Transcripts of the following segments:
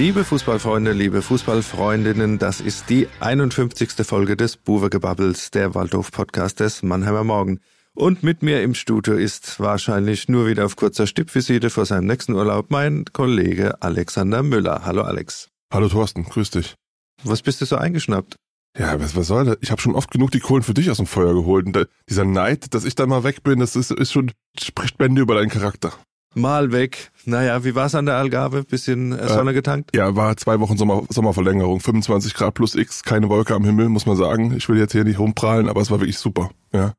Liebe Fußballfreunde, liebe Fußballfreundinnen, das ist die 51. Folge des Buwegebabbels, der Waldhof-Podcast des Mannheimer Morgen. Und mit mir im Studio ist wahrscheinlich nur wieder auf kurzer Stippvisite vor seinem nächsten Urlaub mein Kollege Alexander Müller. Hallo Alex. Hallo Thorsten, grüß dich. Was bist du so eingeschnappt? Ja, was, was soll das? Ich habe schon oft genug die Kohlen für dich aus dem Feuer geholt. Und da, dieser Neid, dass ich da mal weg bin, das ist, ist schon, spricht Bände über deinen Charakter. Mal weg. Naja, wie war's an der Algarve? Bisschen äh, Sonne getankt? Ja, war zwei Wochen Sommer, Sommerverlängerung. 25 Grad plus X, keine Wolke am Himmel, muss man sagen. Ich will jetzt hier nicht rumprallen, aber es war wirklich super. Ja.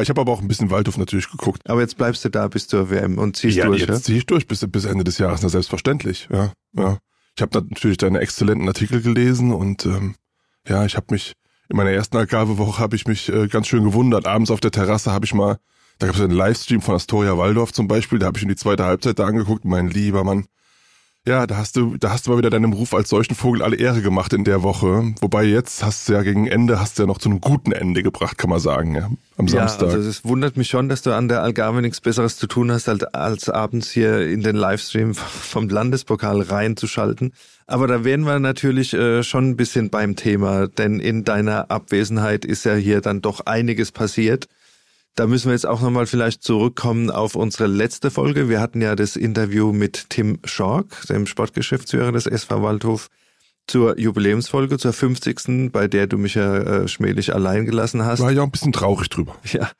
Ich habe aber auch ein bisschen Waldhof natürlich geguckt. Aber jetzt bleibst du da bis zur WM und ziehst ja, durch, jetzt ja? ziehe ich durch bis, bis Ende des Jahres, na selbstverständlich. Ja, ja. Ich habe natürlich deine exzellenten Artikel gelesen und ähm, ja, ich habe mich in meiner ersten Algarve-Woche habe ich mich äh, ganz schön gewundert. Abends auf der Terrasse habe ich mal da gab es einen Livestream von Astoria Waldorf zum Beispiel, da habe ich mir die zweite Halbzeit da angeguckt, mein lieber Mann. Ja, da hast du, da hast du mal wieder deinem Ruf als solchen Vogel alle Ehre gemacht in der Woche. Wobei jetzt hast du ja gegen Ende, hast du ja noch zu einem guten Ende gebracht, kann man sagen, ja, am Samstag. Ja, also es wundert mich schon, dass du an der Algarve nichts Besseres zu tun hast, als, als abends hier in den Livestream vom Landespokal reinzuschalten. Aber da wären wir natürlich äh, schon ein bisschen beim Thema, denn in deiner Abwesenheit ist ja hier dann doch einiges passiert. Da müssen wir jetzt auch nochmal vielleicht zurückkommen auf unsere letzte Folge. Wir hatten ja das Interview mit Tim Schork, dem Sportgeschäftsführer des SV Waldhof, zur Jubiläumsfolge, zur 50. bei der du mich ja äh, schmählich allein gelassen hast. War ja auch ein bisschen traurig drüber. Ja.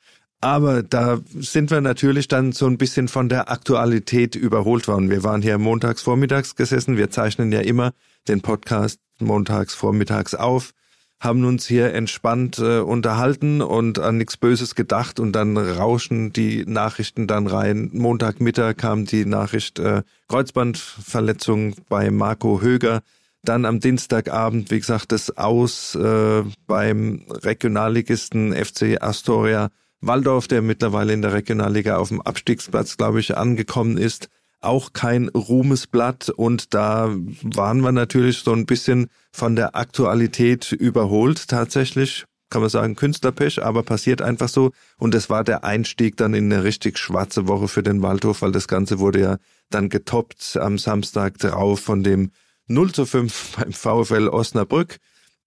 Aber da sind wir natürlich dann so ein bisschen von der Aktualität überholt worden. Wir waren hier montags vormittags gesessen. Wir zeichnen ja immer den Podcast montags vormittags auf haben uns hier entspannt äh, unterhalten und an nichts Böses gedacht und dann rauschen die Nachrichten dann rein. Montagmittag kam die Nachricht äh, Kreuzbandverletzung bei Marco Höger. Dann am Dienstagabend, wie gesagt, das Aus äh, beim Regionalligisten FC Astoria Waldorf, der mittlerweile in der Regionalliga auf dem Abstiegsplatz, glaube ich, angekommen ist auch kein Ruhmesblatt und da waren wir natürlich so ein bisschen von der Aktualität überholt tatsächlich. Kann man sagen, Künstlerpech, aber passiert einfach so. Und es war der Einstieg dann in eine richtig schwarze Woche für den Waldhof, weil das Ganze wurde ja dann getoppt am Samstag drauf von dem 0 zu 5 beim VfL Osnabrück.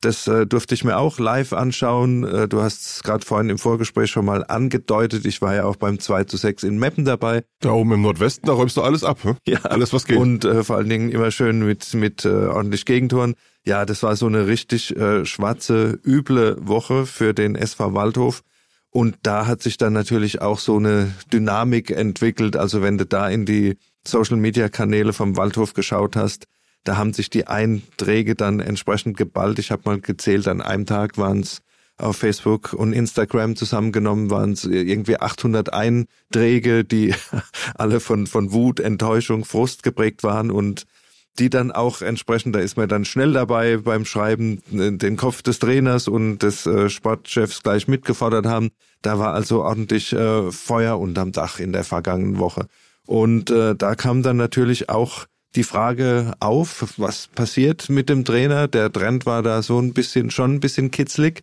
Das äh, durfte ich mir auch live anschauen. Äh, du hast es gerade vorhin im Vorgespräch schon mal angedeutet. Ich war ja auch beim 2 zu 6 in Meppen dabei. Da oben im Nordwesten, da räumst du alles ab. Hm? Ja. Alles, was geht. Und äh, vor allen Dingen immer schön mit, mit äh, ordentlich Gegentoren. Ja, das war so eine richtig äh, schwarze, üble Woche für den SV Waldhof. Und da hat sich dann natürlich auch so eine Dynamik entwickelt. Also wenn du da in die Social-Media-Kanäle vom Waldhof geschaut hast, da haben sich die Einträge dann entsprechend geballt. Ich habe mal gezählt, an einem Tag waren es auf Facebook und Instagram zusammengenommen waren es irgendwie 800 Einträge, die alle von, von Wut, Enttäuschung, Frust geprägt waren und die dann auch entsprechend, da ist man dann schnell dabei beim Schreiben, den Kopf des Trainers und des äh, Sportchefs gleich mitgefordert haben. Da war also ordentlich äh, Feuer unterm Dach in der vergangenen Woche. Und äh, da kam dann natürlich auch die Frage auf, was passiert mit dem Trainer. Der Trend war da so ein bisschen, schon ein bisschen kitzlig.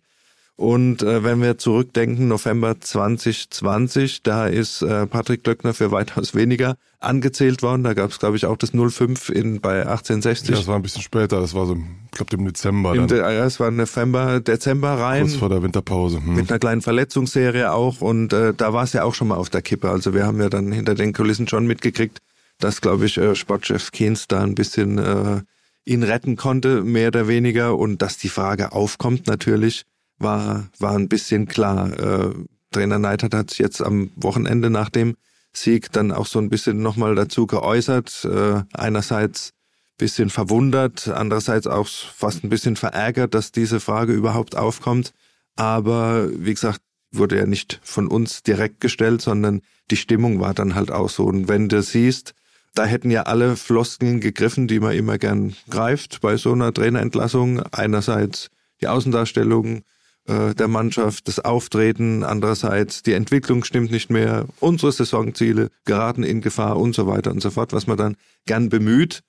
Und äh, wenn wir zurückdenken, November 2020, da ist äh, Patrick Glöckner für weitaus weniger angezählt worden. Da gab es, glaube ich, auch das 05 in, bei 1860. Ja, das war ein bisschen später, das war so, ich glaube, im Dezember. Im De ja, es war November, Dezember rein. Kurz vor der Winterpause. Hm. Mit einer kleinen Verletzungsserie auch. Und äh, da war es ja auch schon mal auf der Kippe. Also wir haben ja dann hinter den Kulissen schon mitgekriegt, dass, glaube ich, äh, Sportchef Keynes da ein bisschen äh, ihn retten konnte, mehr oder weniger. Und dass die Frage aufkommt natürlich, war, war ein bisschen klar. Äh, Trainer Neidhardt hat sich jetzt am Wochenende nach dem Sieg dann auch so ein bisschen nochmal dazu geäußert. Äh, einerseits bisschen verwundert, andererseits auch fast ein bisschen verärgert, dass diese Frage überhaupt aufkommt. Aber wie gesagt, wurde ja nicht von uns direkt gestellt, sondern die Stimmung war dann halt auch so. Und wenn du siehst, da hätten ja alle Floskeln gegriffen, die man immer gern greift bei so einer Trainerentlassung. Einerseits die Außendarstellung äh, der Mannschaft, das Auftreten, andererseits die Entwicklung stimmt nicht mehr, unsere Saisonziele geraten in Gefahr und so weiter und so fort, was man dann gern bemüht.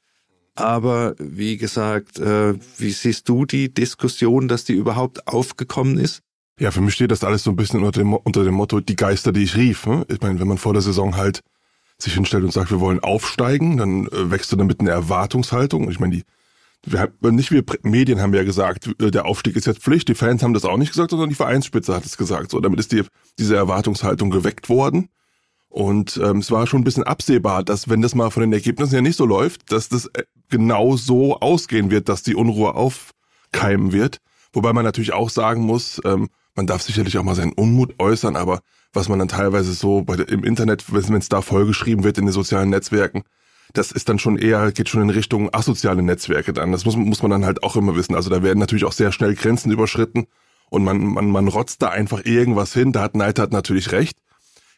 Aber wie gesagt, äh, wie siehst du die Diskussion, dass die überhaupt aufgekommen ist? Ja, für mich steht das alles so ein bisschen unter dem, unter dem Motto, die Geister, die ich rief. Ne? Ich meine, wenn man vor der Saison halt sich hinstellt und sagt, wir wollen aufsteigen, dann äh, wächst du damit eine Erwartungshaltung. Ich meine, die wir haben, nicht wir Medien haben ja gesagt, äh, der Aufstieg ist jetzt Pflicht. Die Fans haben das auch nicht gesagt, sondern die Vereinsspitze hat es gesagt. So, damit ist die, diese Erwartungshaltung geweckt worden. Und ähm, es war schon ein bisschen absehbar, dass wenn das mal von den Ergebnissen ja nicht so läuft, dass das äh, genau so ausgehen wird, dass die Unruhe aufkeimen wird. Wobei man natürlich auch sagen muss, ähm, man darf sicherlich auch mal seinen Unmut äußern, aber was man dann teilweise so bei, im Internet, wenn es da vollgeschrieben wird in den sozialen Netzwerken, das ist dann schon eher, geht schon in Richtung asoziale Netzwerke dann. Das muss, muss man dann halt auch immer wissen. Also da werden natürlich auch sehr schnell Grenzen überschritten und man, man, man rotzt da einfach irgendwas hin. Da hat Neidhardt natürlich recht.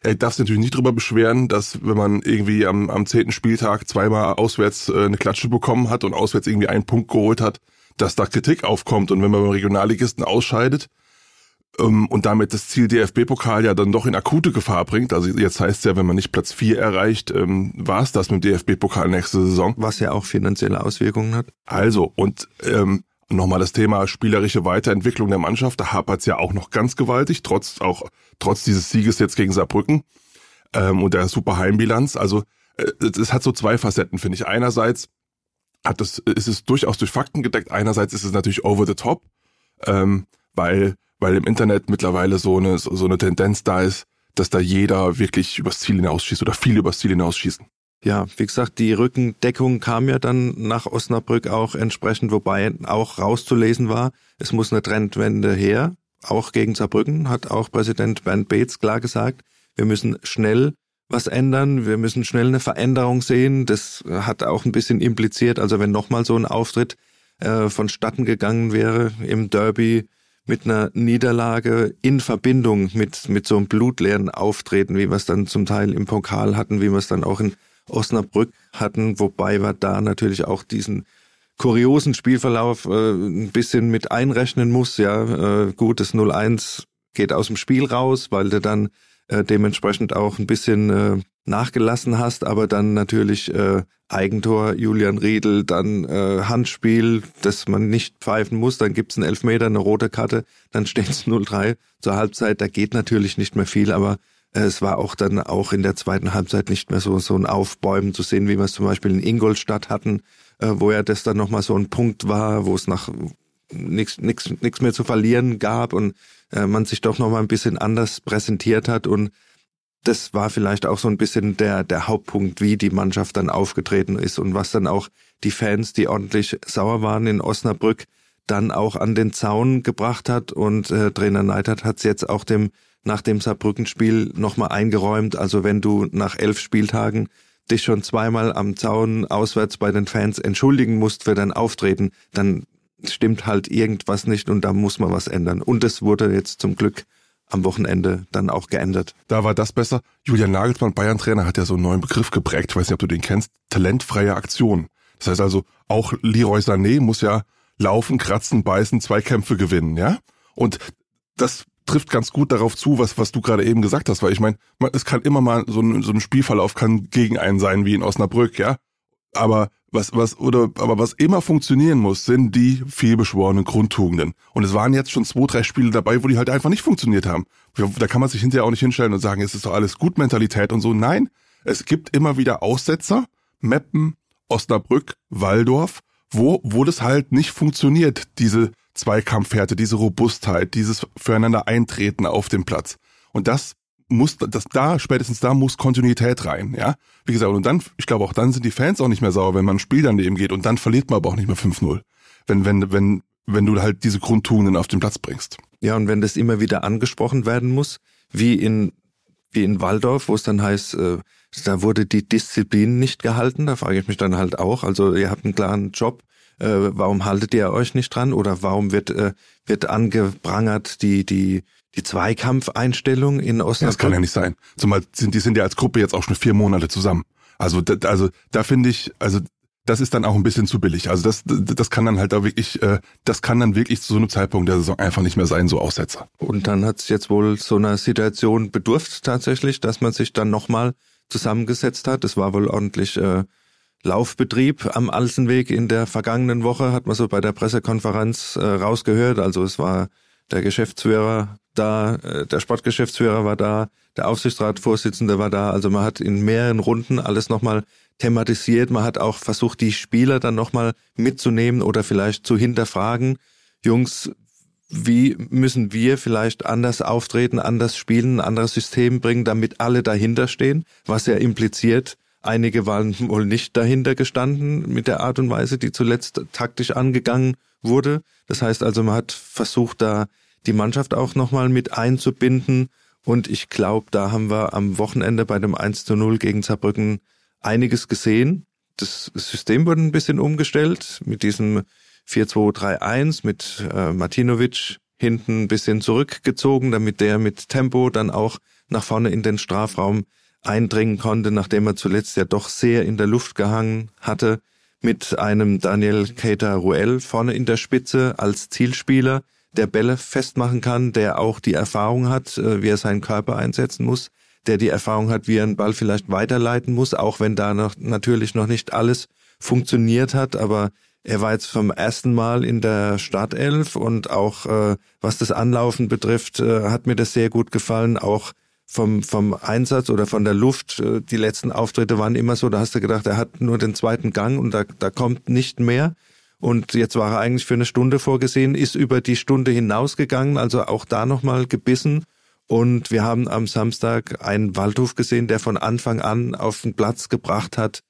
Er darf sich natürlich nicht drüber beschweren, dass wenn man irgendwie am, am zehnten Spieltag zweimal auswärts äh, eine Klatsche bekommen hat und auswärts irgendwie einen Punkt geholt hat, dass da Kritik aufkommt. Und wenn man beim Regionalligisten ausscheidet, und damit das Ziel DFB-Pokal ja dann doch in akute Gefahr bringt. Also jetzt heißt es ja, wenn man nicht Platz 4 erreicht, ähm, war es das mit dem DFB-Pokal nächste Saison. Was ja auch finanzielle Auswirkungen hat. Also, und ähm, nochmal das Thema spielerische Weiterentwicklung der Mannschaft, da hapert es ja auch noch ganz gewaltig, trotz auch trotz dieses Sieges jetzt gegen Saarbrücken ähm, und der super Heimbilanz. Also äh, es hat so zwei Facetten, finde ich. Einerseits hat es, ist es durchaus durch Fakten gedeckt, einerseits ist es natürlich over the top, ähm, weil weil im Internet mittlerweile so eine, so eine Tendenz da ist, dass da jeder wirklich übers Ziel hinausschießt oder viele übers Ziel hinausschießen. Ja, wie gesagt, die Rückendeckung kam ja dann nach Osnabrück auch entsprechend, wobei auch rauszulesen war, es muss eine Trendwende her, auch gegen Saarbrücken, hat auch Präsident Bernd Beetz klar gesagt, wir müssen schnell was ändern, wir müssen schnell eine Veränderung sehen. Das hat auch ein bisschen impliziert, also wenn nochmal so ein Auftritt äh, vonstatten gegangen wäre im Derby, mit einer Niederlage in Verbindung mit, mit so einem blutleeren Auftreten, wie wir es dann zum Teil im Pokal hatten, wie wir es dann auch in Osnabrück hatten, wobei wir da natürlich auch diesen kuriosen Spielverlauf äh, ein bisschen mit einrechnen muss. Ja, äh, gut, das 0-1 geht aus dem Spiel raus, weil du dann äh, dementsprechend auch ein bisschen äh, nachgelassen hast, aber dann natürlich äh, Eigentor, Julian Riedel, dann äh, Handspiel, das man nicht pfeifen muss, dann gibt's einen Elfmeter, eine rote Karte, dann steht's 0-3 zur Halbzeit, da geht natürlich nicht mehr viel, aber äh, es war auch dann auch in der zweiten Halbzeit nicht mehr so, so ein Aufbäumen zu sehen, wie wir es zum Beispiel in Ingolstadt hatten, äh, wo ja das dann nochmal so ein Punkt war, wo es nach nichts nix mehr zu verlieren gab und äh, man sich doch nochmal ein bisschen anders präsentiert hat und das war vielleicht auch so ein bisschen der, der Hauptpunkt, wie die Mannschaft dann aufgetreten ist und was dann auch die Fans, die ordentlich sauer waren in Osnabrück, dann auch an den Zaun gebracht hat. Und äh, Trainer Neidert hat es jetzt auch dem nach dem Saarbrückenspiel nochmal eingeräumt. Also wenn du nach elf Spieltagen dich schon zweimal am Zaun auswärts bei den Fans entschuldigen musst für dein Auftreten, dann stimmt halt irgendwas nicht und da muss man was ändern. Und es wurde jetzt zum Glück am Wochenende dann auch geändert. Da war das besser. Julian Nagelsmann, Bayern-Trainer, hat ja so einen neuen Begriff geprägt. Ich weiß nicht, ob du den kennst. Talentfreie Aktion. Das heißt also, auch Leroy Sané muss ja laufen, kratzen, beißen, Zweikämpfe gewinnen, ja? Und das trifft ganz gut darauf zu, was, was du gerade eben gesagt hast, weil ich meine, es kann immer mal so ein, so ein Spielverlauf kann gegen einen sein, wie in Osnabrück, ja? Aber was, was, oder, aber was immer funktionieren muss, sind die vielbeschworenen Grundtugenden. Und es waren jetzt schon zwei, drei Spiele dabei, wo die halt einfach nicht funktioniert haben. Da kann man sich hinterher auch nicht hinstellen und sagen, es ist doch alles gut Mentalität und so. Nein, es gibt immer wieder Aussetzer, Meppen, Osnabrück, Waldorf, wo, wo das halt nicht funktioniert, diese Zweikampfhärte, diese Robustheit, dieses füreinander Eintreten auf dem Platz. Und das muss, das da, spätestens da muss Kontinuität rein, ja. Wie gesagt, und dann, ich glaube auch dann sind die Fans auch nicht mehr sauer, wenn man ein Spiel daneben geht und dann verliert man aber auch nicht mehr 5-0. Wenn, wenn, wenn, wenn du halt diese Grundtugenden auf den Platz bringst. Ja, und wenn das immer wieder angesprochen werden muss, wie in, wie in Waldorf, wo es dann heißt, äh, da wurde die Disziplin nicht gehalten, da frage ich mich dann halt auch. Also ihr habt einen klaren Job, äh, warum haltet ihr euch nicht dran? Oder warum wird, äh, wird angeprangert die, die, die Zweikampfeinstellung in Osnabrück. Ja, das kann ja nicht sein. Zumal sind die sind ja als Gruppe jetzt auch schon vier Monate zusammen. Also da, also da finde ich, also das ist dann auch ein bisschen zu billig. Also das, das kann dann halt da wirklich, äh, das kann dann wirklich zu so einem Zeitpunkt der Saison einfach nicht mehr sein, so Aussetzer. Und dann hat es jetzt wohl so einer Situation bedurft tatsächlich, dass man sich dann nochmal zusammengesetzt hat. Es war wohl ordentlich äh, Laufbetrieb am Alsenweg in der vergangenen Woche, hat man so bei der Pressekonferenz äh, rausgehört. Also es war der Geschäftsführer da, äh, der Sportgeschäftsführer war da, der Aufsichtsratsvorsitzende war da. Also man hat in mehreren Runden alles nochmal thematisiert. Man hat auch versucht, die Spieler dann nochmal mitzunehmen oder vielleicht zu hinterfragen. Jungs, wie müssen wir vielleicht anders auftreten, anders spielen, ein anderes System bringen, damit alle dahinter stehen, was ja impliziert, einige waren wohl nicht dahinter gestanden mit der Art und Weise, die zuletzt taktisch angegangen wurde. Das heißt also, man hat versucht, da die Mannschaft auch nochmal mit einzubinden. Und ich glaube, da haben wir am Wochenende bei dem 1 zu 0 gegen Saarbrücken einiges gesehen. Das System wurde ein bisschen umgestellt mit diesem 4-2-3-1 mit äh, Martinovic hinten ein bisschen zurückgezogen, damit der mit Tempo dann auch nach vorne in den Strafraum eindringen konnte, nachdem er zuletzt ja doch sehr in der Luft gehangen hatte, mit einem Daniel Keita Ruel vorne in der Spitze als Zielspieler, der Bälle festmachen kann, der auch die Erfahrung hat, äh, wie er seinen Körper einsetzen muss, der die Erfahrung hat, wie er einen Ball vielleicht weiterleiten muss, auch wenn da noch natürlich noch nicht alles funktioniert hat, aber er war jetzt vom ersten Mal in der Startelf und auch äh, was das Anlaufen betrifft, äh, hat mir das sehr gut gefallen. Auch vom, vom Einsatz oder von der Luft, äh, die letzten Auftritte waren immer so, da hast du gedacht, er hat nur den zweiten Gang und da, da kommt nicht mehr. Und jetzt war er eigentlich für eine Stunde vorgesehen, ist über die Stunde hinausgegangen, also auch da nochmal gebissen. Und wir haben am Samstag einen Waldhof gesehen, der von Anfang an auf den Platz gebracht hat,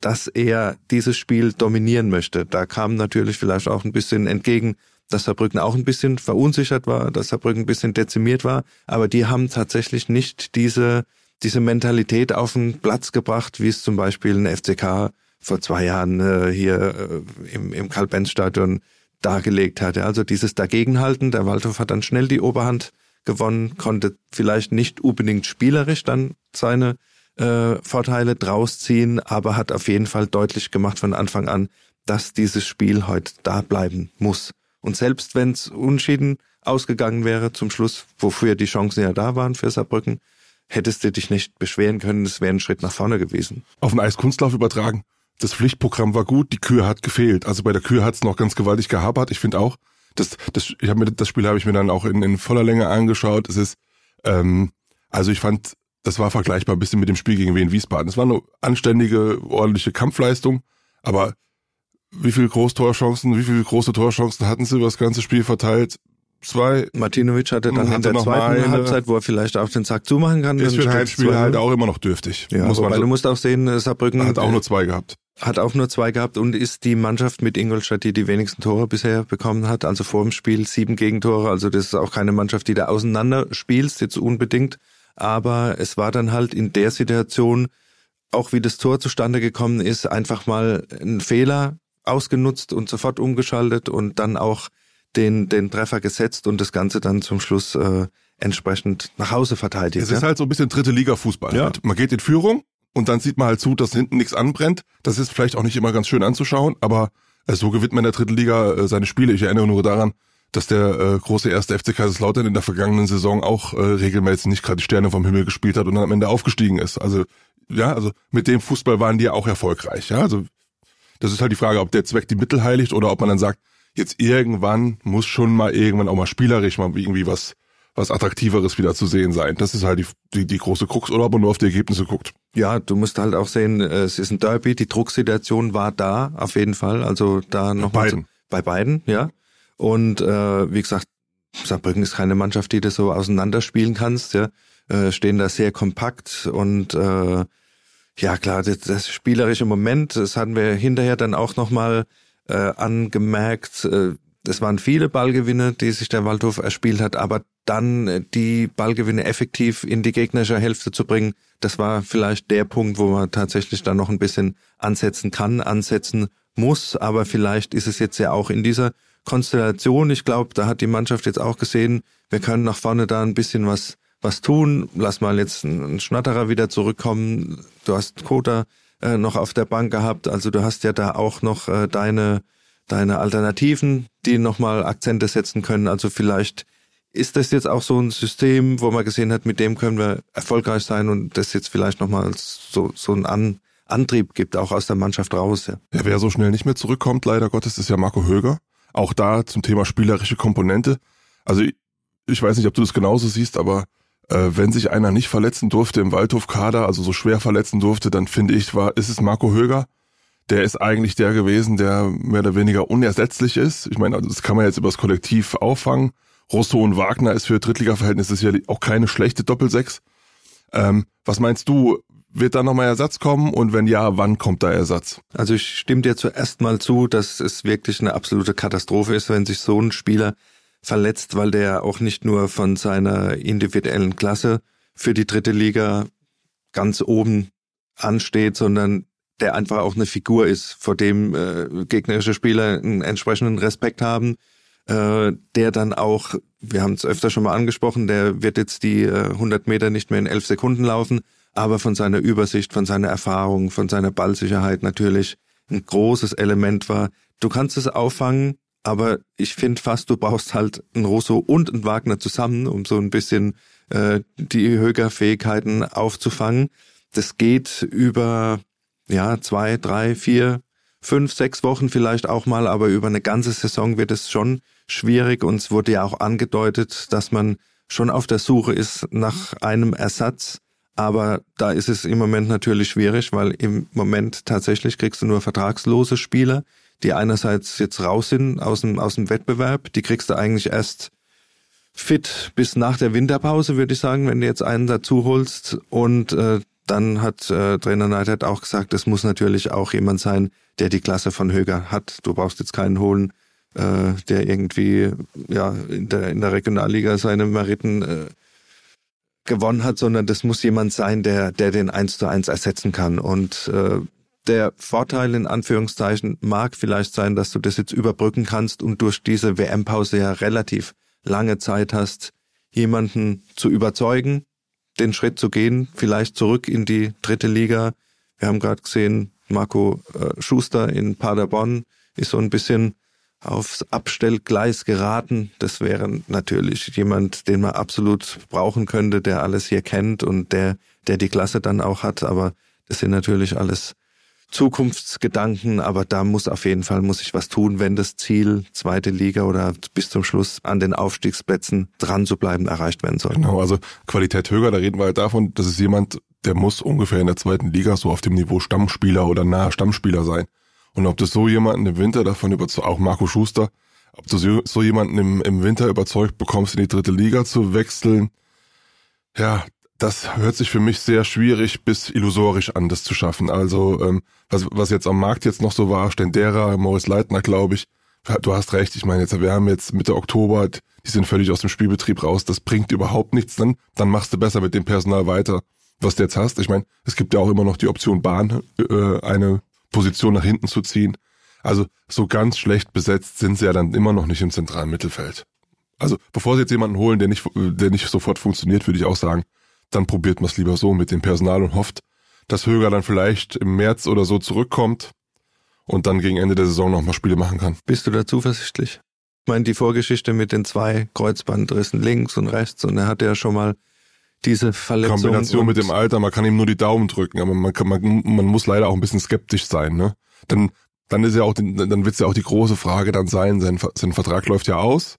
dass er dieses Spiel dominieren möchte. Da kam natürlich vielleicht auch ein bisschen entgegen, dass Saarbrücken auch ein bisschen verunsichert war, dass Saarbrücken ein bisschen dezimiert war, aber die haben tatsächlich nicht diese, diese Mentalität auf den Platz gebracht, wie es zum Beispiel ein FCK vor zwei Jahren äh, hier äh, im, im Karl-Benz-Stadion dargelegt hatte. Also dieses Dagegenhalten, der Waldhof hat dann schnell die Oberhand gewonnen, konnte vielleicht nicht unbedingt spielerisch dann seine äh, Vorteile draus ziehen, aber hat auf jeden Fall deutlich gemacht von Anfang an, dass dieses Spiel heute da bleiben muss. Und selbst wenn es unschieden ausgegangen wäre zum Schluss, wofür die Chancen ja da waren für Saarbrücken, hättest du dich nicht beschweren können, es wäre ein Schritt nach vorne gewesen. Auf den Eiskunstlauf übertragen. Das Pflichtprogramm war gut, die Kühe hat gefehlt. Also bei der Kühe hat es noch ganz gewaltig gehabert. Ich finde auch, das, das, ich hab mir, das Spiel habe ich mir dann auch in, in voller Länge angeschaut. Es ist, ähm, also ich fand, das war vergleichbar ein bisschen mit dem Spiel gegen Wien Wiesbaden. Es war eine anständige, ordentliche Kampfleistung, aber wie viele Großtorchancen, wie viele große Torchancen hatten sie über das ganze Spiel verteilt? Zwei. Martinovic hatte dann hatte in der zweiten eine, Halbzeit, wo er vielleicht auch den Sack zumachen kann. Ist für ein Heimspiel halt auch immer noch dürftig. Ja, muss so, du musst auch sehen, Saarbrücken hat auch nur zwei gehabt. Hat auch nur zwei gehabt und ist die Mannschaft mit Ingolstadt, die die wenigsten Tore bisher bekommen hat. Also vor dem Spiel sieben Gegentore. Also das ist auch keine Mannschaft, die da auseinander spielst, jetzt unbedingt aber es war dann halt in der Situation, auch wie das Tor zustande gekommen ist, einfach mal ein Fehler ausgenutzt und sofort umgeschaltet und dann auch den, den Treffer gesetzt und das Ganze dann zum Schluss äh, entsprechend nach Hause verteidigt. Es ist ja? halt so ein bisschen dritte Liga Fußball. Ja. Halt. Man geht in Führung und dann sieht man halt zu, dass hinten nichts anbrennt. Das ist vielleicht auch nicht immer ganz schön anzuschauen, aber äh, so gewinnt man in der dritten Liga äh, seine Spiele. Ich erinnere nur daran, dass der äh, große erste FC Kaiserslautern in der vergangenen Saison auch äh, regelmäßig nicht gerade die Sterne vom Himmel gespielt hat und dann am Ende aufgestiegen ist. Also ja, also mit dem Fußball waren die ja auch erfolgreich. Ja, also das ist halt die Frage, ob der Zweck die Mittel heiligt oder ob man dann sagt, jetzt irgendwann muss schon mal irgendwann auch mal spielerisch mal irgendwie was was attraktiveres wieder zu sehen sein. Das ist halt die, die, die große Krux oder ob man nur auf die Ergebnisse guckt. Ja, du musst halt auch sehen, äh, es ist ein Derby, die Drucksituation war da, auf jeden Fall. Also da noch bei beiden. bei beiden, ja. Und äh, wie gesagt, Saarbrücken ist keine Mannschaft, die du so auseinanderspielen kannst. Ja, äh, stehen da sehr kompakt und äh, ja klar, das, das spielerische Moment, das hatten wir hinterher dann auch nochmal äh, angemerkt. Äh, das waren viele Ballgewinne, die sich der Waldhof erspielt hat, aber dann äh, die Ballgewinne effektiv in die gegnerische Hälfte zu bringen, das war vielleicht der Punkt, wo man tatsächlich dann noch ein bisschen ansetzen kann, ansetzen muss. Aber vielleicht ist es jetzt ja auch in dieser Konstellation. Ich glaube, da hat die Mannschaft jetzt auch gesehen, wir können nach vorne da ein bisschen was was tun. Lass mal jetzt einen Schnatterer wieder zurückkommen. Du hast Kota äh, noch auf der Bank gehabt, also du hast ja da auch noch äh, deine deine Alternativen, die nochmal Akzente setzen können. Also vielleicht ist das jetzt auch so ein System, wo man gesehen hat, mit dem können wir erfolgreich sein und das jetzt vielleicht nochmal so, so ein An Antrieb gibt, auch aus der Mannschaft raus. Ja. ja, wer so schnell nicht mehr zurückkommt, leider Gottes, ist ja Marco Höger. Auch da zum Thema spielerische Komponente. Also ich, weiß nicht, ob du das genauso siehst, aber wenn sich einer nicht verletzen durfte im Waldhof-Kader, also so schwer verletzen durfte, dann finde ich, war, ist es Marco Höger. Der ist eigentlich der gewesen, der mehr oder weniger unersetzlich ist. Ich meine, das kann man jetzt übers Kollektiv auffangen. Rosso und Wagner ist für Drittliga-Verhältnisse sicherlich auch keine schlechte Doppelsechs. Ähm, was meinst du, wird da nochmal Ersatz kommen und wenn ja, wann kommt da Ersatz? Also ich stimme dir zuerst mal zu, dass es wirklich eine absolute Katastrophe ist, wenn sich so ein Spieler verletzt, weil der auch nicht nur von seiner individuellen Klasse für die dritte Liga ganz oben ansteht, sondern der einfach auch eine Figur ist, vor dem äh, gegnerische Spieler einen entsprechenden Respekt haben, äh, der dann auch, wir haben es öfter schon mal angesprochen, der wird jetzt die äh, 100 Meter nicht mehr in elf Sekunden laufen, aber von seiner Übersicht, von seiner Erfahrung, von seiner Ballsicherheit natürlich ein großes Element war. Du kannst es auffangen, aber ich finde fast, du brauchst halt einen Rosso und einen Wagner zusammen, um so ein bisschen äh, die Höger-Fähigkeiten aufzufangen. Das geht über ja zwei, drei, vier, fünf, sechs Wochen vielleicht auch mal, aber über eine ganze Saison wird es schon schwierig. Und es wurde ja auch angedeutet, dass man schon auf der Suche ist nach einem Ersatz. Aber da ist es im Moment natürlich schwierig, weil im Moment tatsächlich kriegst du nur vertragslose Spieler die einerseits jetzt raus sind aus dem, aus dem Wettbewerb, die kriegst du eigentlich erst fit bis nach der Winterpause, würde ich sagen, wenn du jetzt einen dazu holst. Und äh, dann hat äh, Trainer Neidhardt auch gesagt, es muss natürlich auch jemand sein, der die Klasse von Höger hat. Du brauchst jetzt keinen holen, äh, der irgendwie ja in der, in der Regionalliga seine Meriten äh, gewonnen hat, sondern das muss jemand sein, der, der den eins zu eins ersetzen kann. Und äh, der Vorteil in Anführungszeichen mag vielleicht sein, dass du das jetzt überbrücken kannst und durch diese WM-Pause ja relativ lange Zeit hast, jemanden zu überzeugen, den Schritt zu gehen, vielleicht zurück in die dritte Liga. Wir haben gerade gesehen, Marco äh, Schuster in Paderborn ist so ein bisschen aufs Abstellgleis geraten. Das wäre natürlich jemand, den man absolut brauchen könnte, der alles hier kennt und der, der die Klasse dann auch hat. Aber das sind natürlich alles Zukunftsgedanken, aber da muss auf jeden Fall muss ich was tun, wenn das Ziel zweite Liga oder bis zum Schluss an den Aufstiegsplätzen dran zu bleiben erreicht werden soll. Genau, also Qualität höher, da reden wir halt davon, dass es jemand, der muss ungefähr in der zweiten Liga so auf dem Niveau Stammspieler oder nahe Stammspieler sein. Und ob du so jemanden im Winter davon überzeugt, auch Marco Schuster, ob du so jemanden im, im Winter überzeugt bekommst, in die dritte Liga zu wechseln, ja, das hört sich für mich sehr schwierig bis illusorisch an, das zu schaffen. Also ähm, was, was jetzt am Markt jetzt noch so war, Stendera, Morris Leitner, glaube ich, du hast recht, ich meine, jetzt, wir haben jetzt Mitte Oktober, die sind völlig aus dem Spielbetrieb raus, das bringt überhaupt nichts, dann, dann machst du besser mit dem Personal weiter, was du jetzt hast. Ich meine, es gibt ja auch immer noch die Option Bahn, äh, eine Position nach hinten zu ziehen. Also so ganz schlecht besetzt sind sie ja dann immer noch nicht im zentralen Mittelfeld. Also bevor sie jetzt jemanden holen, der nicht, der nicht sofort funktioniert, würde ich auch sagen, dann probiert man es lieber so mit dem Personal und hofft, dass Höger dann vielleicht im März oder so zurückkommt und dann gegen Ende der Saison nochmal Spiele machen kann. Bist du da zuversichtlich? Ich meine, die Vorgeschichte mit den zwei Kreuzbandrissen links und rechts und er hatte ja schon mal diese Verletzung. Kombination mit dem Alter, man kann ihm nur die Daumen drücken, aber man, kann, man, man muss leider auch ein bisschen skeptisch sein. Ne? Dann, dann ist ja auch, dann wird es ja auch die große Frage dann sein, sein, sein Vertrag läuft ja aus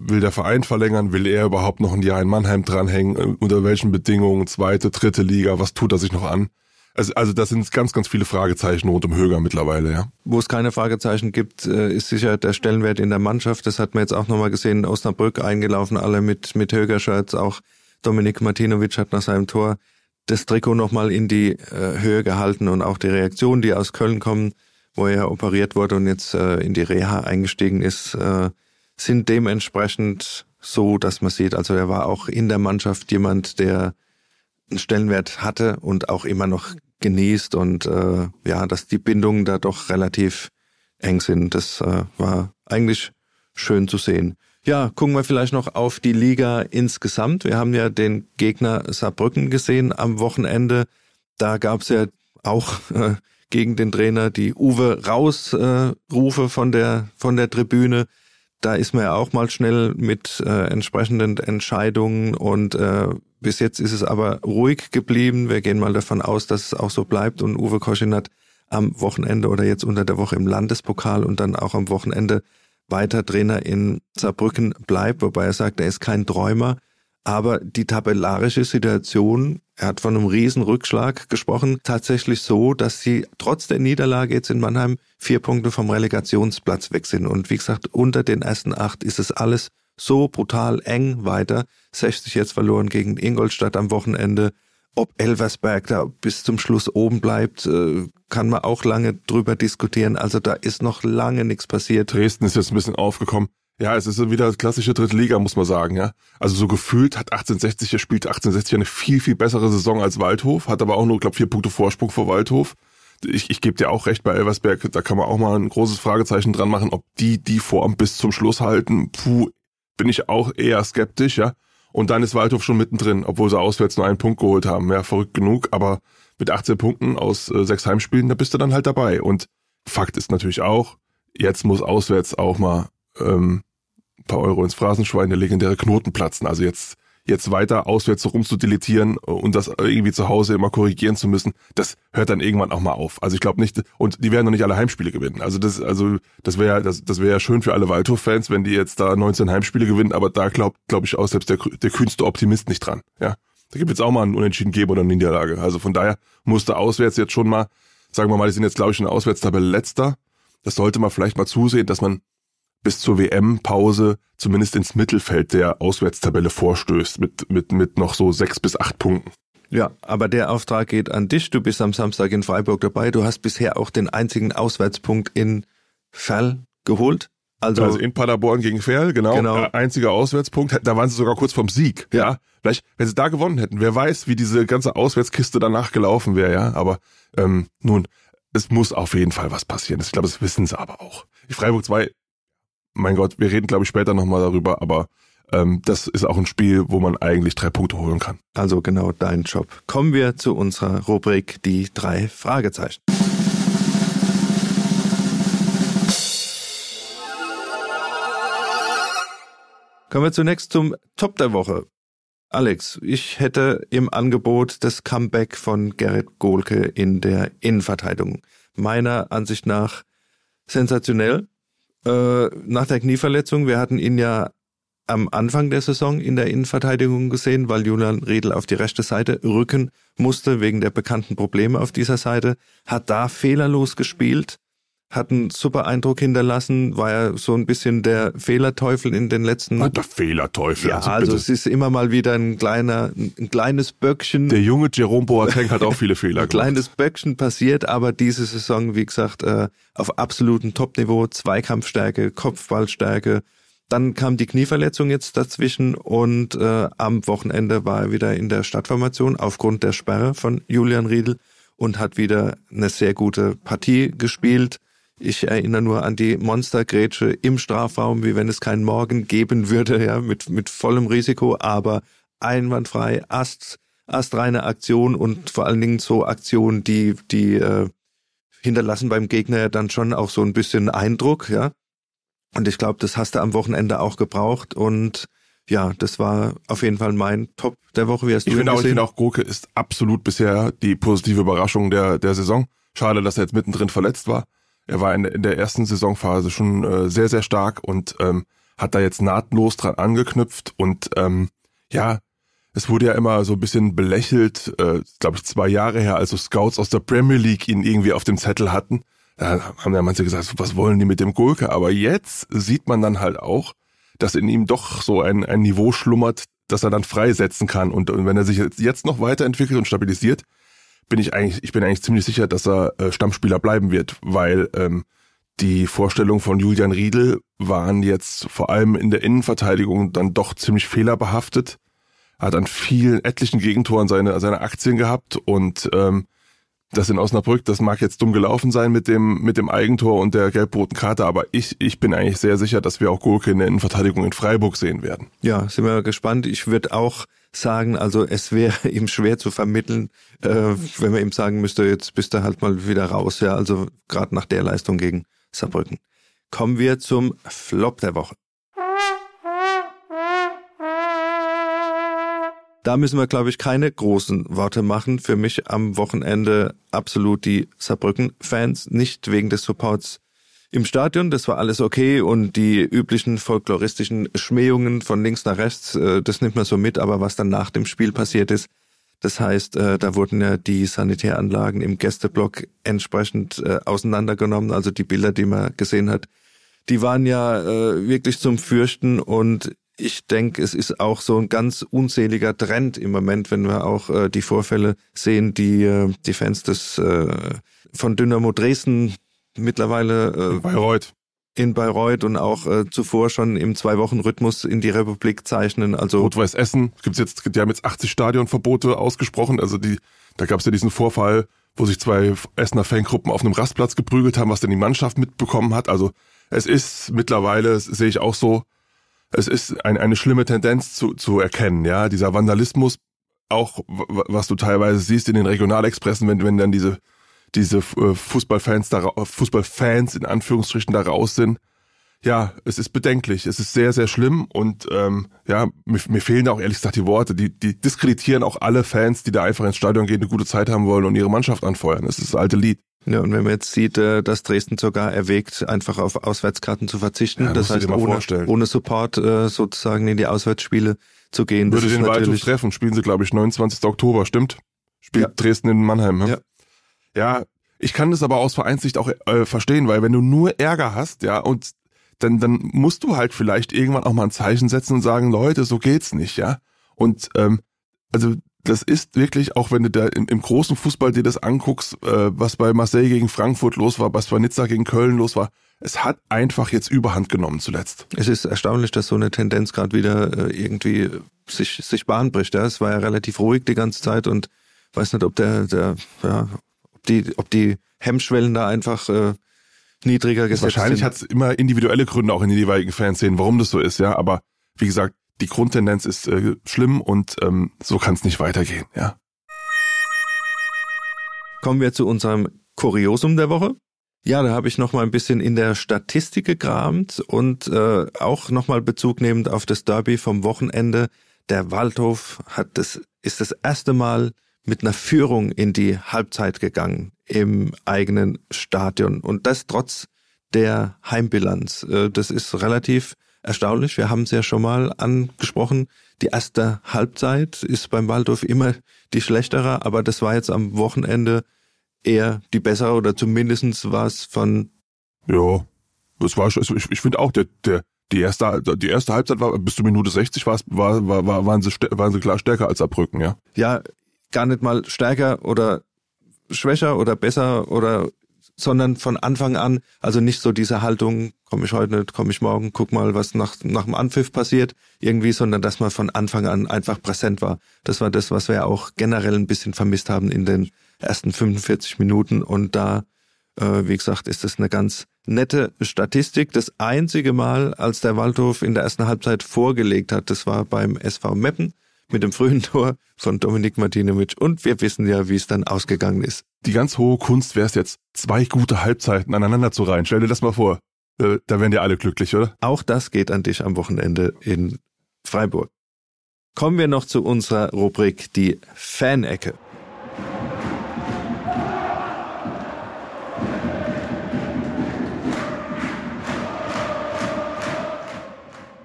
will der Verein verlängern? Will er überhaupt noch ein Jahr in Mannheim dranhängen? Äh, unter welchen Bedingungen? Zweite, dritte Liga? Was tut er sich noch an? Also, also das sind ganz, ganz viele Fragezeichen rund um Höger mittlerweile, ja. Wo es keine Fragezeichen gibt, äh, ist sicher der Stellenwert in der Mannschaft. Das hat man jetzt auch nochmal gesehen Osnabrück eingelaufen, alle mit, mit Höger-Shirts. Auch Dominik Martinovic hat nach seinem Tor das Trikot nochmal in die äh, Höhe gehalten und auch die Reaktion, die aus Köln kommen, wo er operiert wurde und jetzt in die Reha eingestiegen ist, sind dementsprechend so, dass man sieht, also er war auch in der Mannschaft jemand, der einen Stellenwert hatte und auch immer noch genießt und äh, ja, dass die Bindungen da doch relativ eng sind. Das äh, war eigentlich schön zu sehen. Ja, gucken wir vielleicht noch auf die Liga insgesamt. Wir haben ja den Gegner Saarbrücken gesehen am Wochenende. Da gab es ja auch äh, gegen den Trainer die Uwe raus äh, Rufe von der von der Tribüne da ist man ja auch mal schnell mit äh, entsprechenden Entscheidungen und äh, bis jetzt ist es aber ruhig geblieben. Wir gehen mal davon aus, dass es auch so bleibt. Und Uwe Koschinat am Wochenende oder jetzt unter der Woche im Landespokal und dann auch am Wochenende weiter Trainer in Saarbrücken bleibt, wobei er sagt, er ist kein Träumer, Aber die tabellarische Situation, er hat von einem riesen Rückschlag gesprochen, tatsächlich so, dass sie trotz der Niederlage jetzt in Mannheim vier Punkte vom Relegationsplatz weg sind. Und wie gesagt, unter den ersten acht ist es alles so brutal eng weiter. 60 jetzt verloren gegen Ingolstadt am Wochenende. Ob Elversberg da bis zum Schluss oben bleibt, äh, kann man auch lange drüber diskutieren. Also da ist noch lange nichts passiert. Dresden ist jetzt ein bisschen aufgekommen. Ja, es ist wieder klassische dritte Liga, muss man sagen, ja. Also so gefühlt hat 1860, er spielt 1860 eine viel, viel bessere Saison als Waldhof, hat aber auch nur, glaube vier Punkte Vorsprung vor Waldhof. Ich, ich gebe dir auch recht bei Elversberg, da kann man auch mal ein großes Fragezeichen dran machen, ob die die Form bis zum Schluss halten. Puh, bin ich auch eher skeptisch, ja. Und dann ist Waldhof schon mittendrin, obwohl sie auswärts nur einen Punkt geholt haben. Ja, verrückt genug, aber mit 18 Punkten aus äh, sechs Heimspielen, da bist du dann halt dabei. Und Fakt ist natürlich auch, jetzt muss auswärts auch mal ähm, paar Euro ins Phrasenschwein, der legendäre Knoten platzen. Also jetzt jetzt weiter auswärts rumzudeletieren und das irgendwie zu Hause immer korrigieren zu müssen, das hört dann irgendwann auch mal auf. Also ich glaube nicht, und die werden noch nicht alle Heimspiele gewinnen. Also das, also das wäre das, das wäre ja schön für alle Waldhof-Fans, wenn die jetzt da 19 Heimspiele gewinnen, aber da glaubt, glaube ich, auch selbst der, der kühnste Optimist nicht dran. Ja, da gibt es auch mal einen Unentschieden geben oder eine Niederlage. Also von daher musste auswärts jetzt schon mal, sagen wir mal, die sind jetzt glaube ich in der Auswärtstabelle letzter. Das sollte man vielleicht mal zusehen, dass man bis zur WM-Pause zumindest ins Mittelfeld der Auswärtstabelle vorstößt mit, mit, mit noch so sechs bis acht Punkten. Ja, aber der Auftrag geht an dich. Du bist am Samstag in Freiburg dabei. Du hast bisher auch den einzigen Auswärtspunkt in Ferl geholt. Also, also in Paderborn gegen Ferl, genau. genau. Äh, einziger Auswärtspunkt. Da waren sie sogar kurz vom Sieg. Ja. ja. Vielleicht, wenn sie da gewonnen hätten, wer weiß, wie diese ganze Auswärtskiste danach gelaufen wäre, ja. Aber ähm, nun, es muss auf jeden Fall was passieren. Ich glaube, das wissen sie aber auch. Die Freiburg 2 mein Gott, wir reden, glaube ich, später nochmal darüber, aber ähm, das ist auch ein Spiel, wo man eigentlich drei Punkte holen kann. Also genau dein Job. Kommen wir zu unserer Rubrik Die drei Fragezeichen. Kommen wir zunächst zum Top der Woche. Alex, ich hätte im Angebot das Comeback von Gerrit Gohlke in der Innenverteidigung. Meiner Ansicht nach sensationell äh, nach der Knieverletzung. Wir hatten ihn ja am Anfang der Saison in der Innenverteidigung gesehen, weil Julian Riedel auf die rechte Seite rücken musste wegen der bekannten Probleme auf dieser Seite, hat da fehlerlos gespielt, hat einen super Eindruck hinterlassen, war ja so ein bisschen der Fehlerteufel in den letzten. Der Fehlerteufel. Ja, also, also es ist immer mal wieder ein kleiner, ein kleines Böckchen. Der junge Jerome Boateng hat auch viele Fehler gemacht. Kleines Böckchen passiert, aber diese Saison, wie gesagt, äh, auf absolutem Topniveau, Zweikampfstärke, Kopfballstärke. Dann kam die Knieverletzung jetzt dazwischen und äh, am Wochenende war er wieder in der Stadtformation aufgrund der Sperre von Julian Riedel und hat wieder eine sehr gute Partie gespielt ich erinnere nur an die Monstergrätsche im Strafraum, wie wenn es keinen Morgen geben würde, ja, mit, mit vollem Risiko, aber einwandfrei, ast, astreine Aktion und vor allen Dingen so Aktionen, die, die äh, hinterlassen beim Gegner dann schon auch so ein bisschen Eindruck, ja. Und ich glaube, das hast du am Wochenende auch gebraucht und ja, das war auf jeden Fall mein Top der Woche. Wie hast ich du finde auch, ich finde auch Gurke ist absolut bisher die positive Überraschung der, der Saison. Schade, dass er jetzt mittendrin verletzt war. Er war in, in der ersten Saisonphase schon äh, sehr, sehr stark und ähm, hat da jetzt nahtlos dran angeknüpft und ähm, ja, es wurde ja immer so ein bisschen belächelt, äh, glaube ich, zwei Jahre her, als so Scouts aus der Premier League ihn irgendwie auf dem Zettel hatten. Da haben ja manche gesagt, was wollen die mit dem Gurke? Aber jetzt sieht man dann halt auch, dass in ihm doch so ein, ein Niveau schlummert, dass er dann freisetzen kann. Und, und wenn er sich jetzt noch weiterentwickelt und stabilisiert, bin ich eigentlich, ich bin eigentlich ziemlich sicher, dass er äh, Stammspieler bleiben wird, weil ähm, die Vorstellungen von Julian Riedel waren jetzt vor allem in der Innenverteidigung dann doch ziemlich fehlerbehaftet. Er hat an vielen etlichen Gegentoren seine, seine Aktien gehabt und ähm, das in Osnabrück, das mag jetzt dumm gelaufen sein mit dem, mit dem Eigentor und der gelb-roten Karte, aber ich, ich bin eigentlich sehr sicher, dass wir auch Gurke in der Innenverteidigung in Freiburg sehen werden. Ja, sind wir gespannt. Ich würde auch sagen, also es wäre ihm schwer zu vermitteln, äh, wenn man ihm sagen müsste, jetzt bist du halt mal wieder raus, ja, also gerade nach der Leistung gegen Saarbrücken. Kommen wir zum Flop der Woche. Da müssen wir, glaube ich, keine großen Worte machen. Für mich am Wochenende absolut die Saarbrücken-Fans, nicht wegen des Supports im Stadion, das war alles okay. Und die üblichen folkloristischen Schmähungen von links nach rechts, äh, das nimmt man so mit, aber was dann nach dem Spiel passiert ist, das heißt, äh, da wurden ja die Sanitäranlagen im Gästeblock entsprechend äh, auseinandergenommen, also die Bilder, die man gesehen hat, die waren ja wirklich zum Fürchten. Und ich denke, es ist auch so ein ganz unseliger Trend im Moment, wenn wir auch die Vorfälle sehen, die die Fans des von Dynamo Dresden mittlerweile äh, in Bayreuth. in Bayreuth und auch äh, zuvor schon im Zwei-Wochen-Rhythmus in die Republik zeichnen. Also Rot-Weiß Essen gibt's jetzt, die haben jetzt 80 Stadionverbote ausgesprochen. Also die, da gab's ja diesen Vorfall, wo sich zwei Essener Fangruppen auf einem Rastplatz geprügelt haben, was denn die Mannschaft mitbekommen hat. Also es ist mittlerweile, sehe ich auch so, es ist ein, eine schlimme Tendenz zu, zu erkennen, ja, dieser Vandalismus, auch was du teilweise siehst in den Regionalexpressen, wenn, wenn dann diese diese äh, Fußballfans da Fußballfans in Anführungsstrichen da raus sind. Ja, es ist bedenklich, es ist sehr, sehr schlimm und ähm, ja, mir, mir fehlen auch ehrlich gesagt die Worte. Die, die diskreditieren auch alle Fans, die da einfach ins Stadion gehen, eine gute Zeit haben wollen und ihre Mannschaft anfeuern. Das ist das alte Lied. Ja, und wenn man jetzt sieht, äh, dass Dresden sogar erwägt, einfach auf Auswärtskarten zu verzichten, ja, das heißt ohne, ohne Support äh, sozusagen in die Auswärtsspiele zu gehen. Würde den Waldhof treffen, spielen sie, glaube ich, 29. Oktober, stimmt? Spielt ja. Dresden in Mannheim. Ne? Ja. Ja, ich kann das aber aus Vereinssicht auch äh, verstehen, weil wenn du nur Ärger hast, ja, und dann, dann musst du halt vielleicht irgendwann auch mal ein Zeichen setzen und sagen, Leute, so geht's nicht, ja. Und ähm, also das ist wirklich, auch wenn du da im, im großen Fußball dir das anguckst, äh, was bei Marseille gegen Frankfurt los war, was bei Nizza gegen Köln los war, es hat einfach jetzt Überhand genommen zuletzt. Es ist erstaunlich, dass so eine Tendenz gerade wieder äh, irgendwie sich, sich Bahn bricht. Ja? Es war ja relativ ruhig die ganze Zeit und weiß nicht, ob der, der ja, die, ob die Hemmschwellen da einfach äh, niedriger gesetzt Wahrscheinlich hat es immer individuelle Gründe auch in den jeweiligen Fanszenen, warum das so ist, ja. Aber wie gesagt, die Grundtendenz ist äh, schlimm und ähm, so kann es nicht weitergehen, ja. Kommen wir zu unserem Kuriosum der Woche. Ja, da habe ich noch mal ein bisschen in der Statistik gekramt und äh, auch noch mal Bezug nehmend auf das Derby vom Wochenende. Der Waldhof hat das ist das erste Mal mit einer Führung in die Halbzeit gegangen im eigenen Stadion und das trotz der Heimbilanz. Äh, das ist relativ erstaunlich. Wir haben es ja schon mal angesprochen. Die erste Halbzeit ist beim Waldorf immer die schlechtere, aber das war jetzt am Wochenende eher die bessere oder zumindestens war es von. Ja, das war schon, ich, ich finde auch, der, der, die erste, die erste Halbzeit war bis zur Minute 60 war, war, war, waren, sie, waren sie klar stärker als Saarbrücken, ja. Ja, gar nicht mal stärker oder schwächer oder besser oder sondern von Anfang an, also nicht so diese Haltung, komme ich heute nicht, komme ich morgen, guck mal, was nach, nach dem Anpfiff passiert, irgendwie, sondern dass man von Anfang an einfach präsent war. Das war das, was wir auch generell ein bisschen vermisst haben in den ersten 45 Minuten und da, äh, wie gesagt, ist das eine ganz nette Statistik. Das einzige Mal, als der Waldhof in der ersten Halbzeit vorgelegt hat, das war beim SV Meppen mit dem frühen Tor von Dominik Martinovic. Und wir wissen ja, wie es dann ausgegangen ist. Die ganz hohe Kunst wäre es jetzt, zwei gute Halbzeiten aneinander zu reihen. Stell dir das mal vor. Äh, da wären ja alle glücklich, oder? Auch das geht an dich am Wochenende in Freiburg. Kommen wir noch zu unserer Rubrik die Fanecke.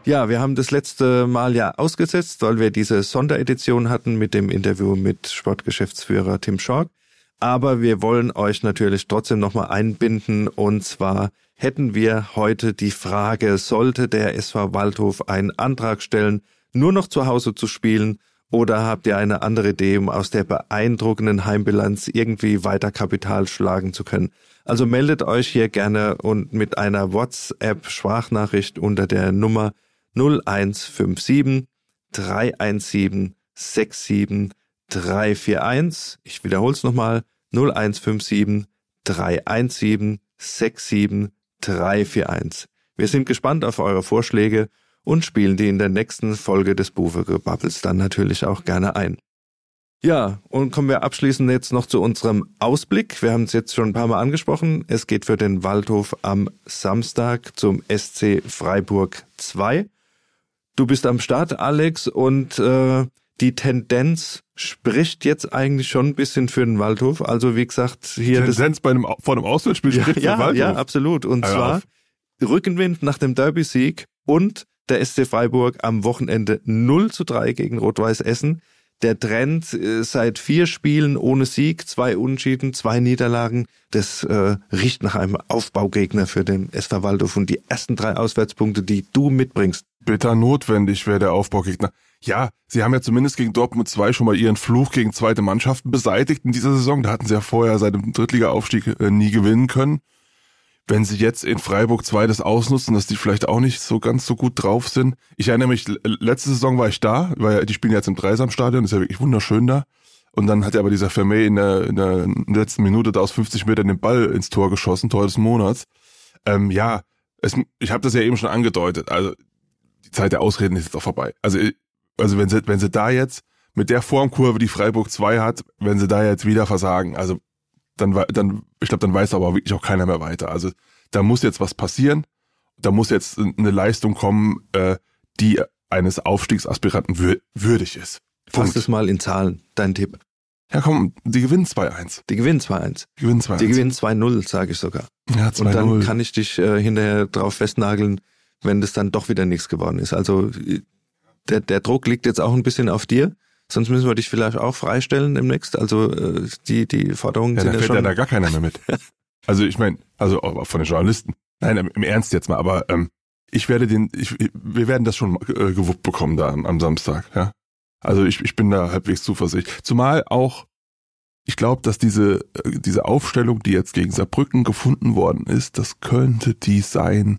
Ja, wir haben das letzte Mal ja ausgesetzt, weil wir diese Sonderedition hatten mit dem Interview mit Sportgeschäftsführer Tim Schork. Aber wir wollen euch natürlich trotzdem nochmal einbinden. Und zwar hätten wir heute die Frage, sollte der SV Waldhof einen Antrag stellen, nur noch zu Hause zu spielen? Oder habt ihr eine andere Idee, um aus der beeindruckenden Heimbilanz irgendwie weiter Kapital schlagen zu können? Also meldet euch hier gerne und mit einer WhatsApp-Sprachnachricht unter der Nummer 0157 317 67 341. Ich wiederhole es nochmal. 0157 317 67 341. Wir sind gespannt auf eure Vorschläge und spielen die in der nächsten Folge des Buwegebubbles dann natürlich auch gerne ein. Ja, und kommen wir abschließend jetzt noch zu unserem Ausblick. Wir haben es jetzt schon ein paar Mal angesprochen. Es geht für den Waldhof am Samstag zum SC Freiburg 2. Du bist am Start, Alex, und äh, die Tendenz spricht jetzt eigentlich schon ein bisschen für den Waldhof. Also wie gesagt, hier Tendenz das, bei einem vor einem Auswärtsspiel ja, spricht für ja, Waldhof. ja, absolut. Und Hör zwar auf. Rückenwind nach dem Derby-Sieg und der SC Freiburg am Wochenende 0 zu 3 gegen Rot-Weiß Essen. Der Trend äh, seit vier Spielen ohne Sieg, zwei Unentschieden, zwei Niederlagen, das äh, riecht nach einem Aufbaugegner für den SV Waldhof und die ersten drei Auswärtspunkte, die du mitbringst. bitter notwendig wäre der Aufbaugegner. Ja, sie haben ja zumindest gegen Dortmund 2 schon mal ihren Fluch gegen zweite Mannschaften beseitigt in dieser Saison. Da hatten sie ja vorher seit dem Drittliga-Aufstieg äh, nie gewinnen können. Wenn sie jetzt in Freiburg 2 das ausnutzen, dass die vielleicht auch nicht so ganz so gut drauf sind. Ich erinnere mich, letzte Saison war ich da, weil die spielen jetzt im Dreisamstadion, ist ja wirklich wunderschön da. Und dann hat aber dieser Vermey in der, in der letzten Minute da aus 50 Metern den Ball ins Tor geschossen, Tor des Monats. Ähm, ja, es, ich habe das ja eben schon angedeutet. Also die Zeit der Ausreden ist jetzt auch vorbei. Also, also wenn sie, wenn sie da jetzt mit der Formkurve, die Freiburg 2 hat, wenn sie da jetzt wieder versagen, also dann, dann ich glaube, dann weiß aber wirklich auch keiner mehr weiter. Also da muss jetzt was passieren. Da muss jetzt eine Leistung kommen, äh, die eines Aufstiegsaspiranten wür würdig ist. Fass es mal in Zahlen, dein Tipp. Ja, komm, die gewinnen 2-1. Die gewinnen 2-1. Die gewinnen 2-1. Die gewinnen 2-0, sage ich sogar. ja, Und dann 2-0. kann ich dich äh, hinterher drauf festnageln, wenn das dann doch wieder nichts geworden ist. Also äh, der, der Druck liegt jetzt auch ein bisschen auf dir. Sonst müssen wir dich vielleicht auch freistellen demnächst. Also äh, die, die Forderungen Ja, da sind ja fällt ja da gar keiner mehr mit. Also ich meine, also auch von den Journalisten. Nein, im- im Ernst jetzt mal, aber ähm, ich werde den, ich, wir werden das schon äh, gewuppt bekommen da am, am Samstag, ja. Also ich, ich bin da halbwegs zuversichtlich. Zumal auch, ich glaube, dass diese, äh, diese Aufstellung, die jetzt gegen Saarbrücken gefunden worden ist, das könnte die sein,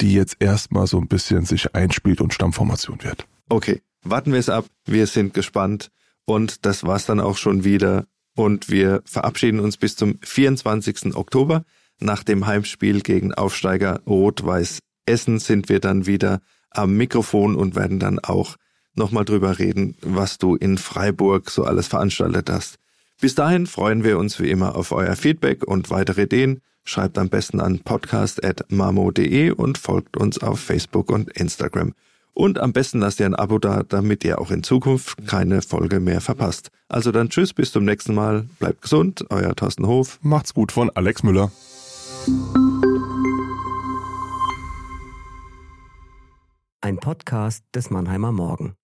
die jetzt erstmal so ein bisschen sich einspielt und Stammformation wird. Okay, warten wir es ab. Wir sind gespannt. Und das war's dann auch schon wieder. Und wir verabschieden uns bis zum 24. Oktober. Nach dem Heimspiel gegen Aufsteiger Rot-Weiß Essen sind wir dann wieder am Mikrofon und werden dann auch nochmal drüber reden, was du in Freiburg so alles veranstaltet hast. Bis dahin freuen wir uns wie immer auf euer Feedback und weitere Ideen. Schreibt am besten an podcast.mamo.de und folgt uns auf Facebook und Instagram. Und am besten lasst ihr ein Abo da, damit ihr auch in Zukunft keine Folge mehr verpasst. Also dann tschüss, bis zum nächsten Mal. Bleibt gesund, euer Thorsten Hof. Macht's gut von Alex Müller. Ein Podcast des Mannheimer Morgen.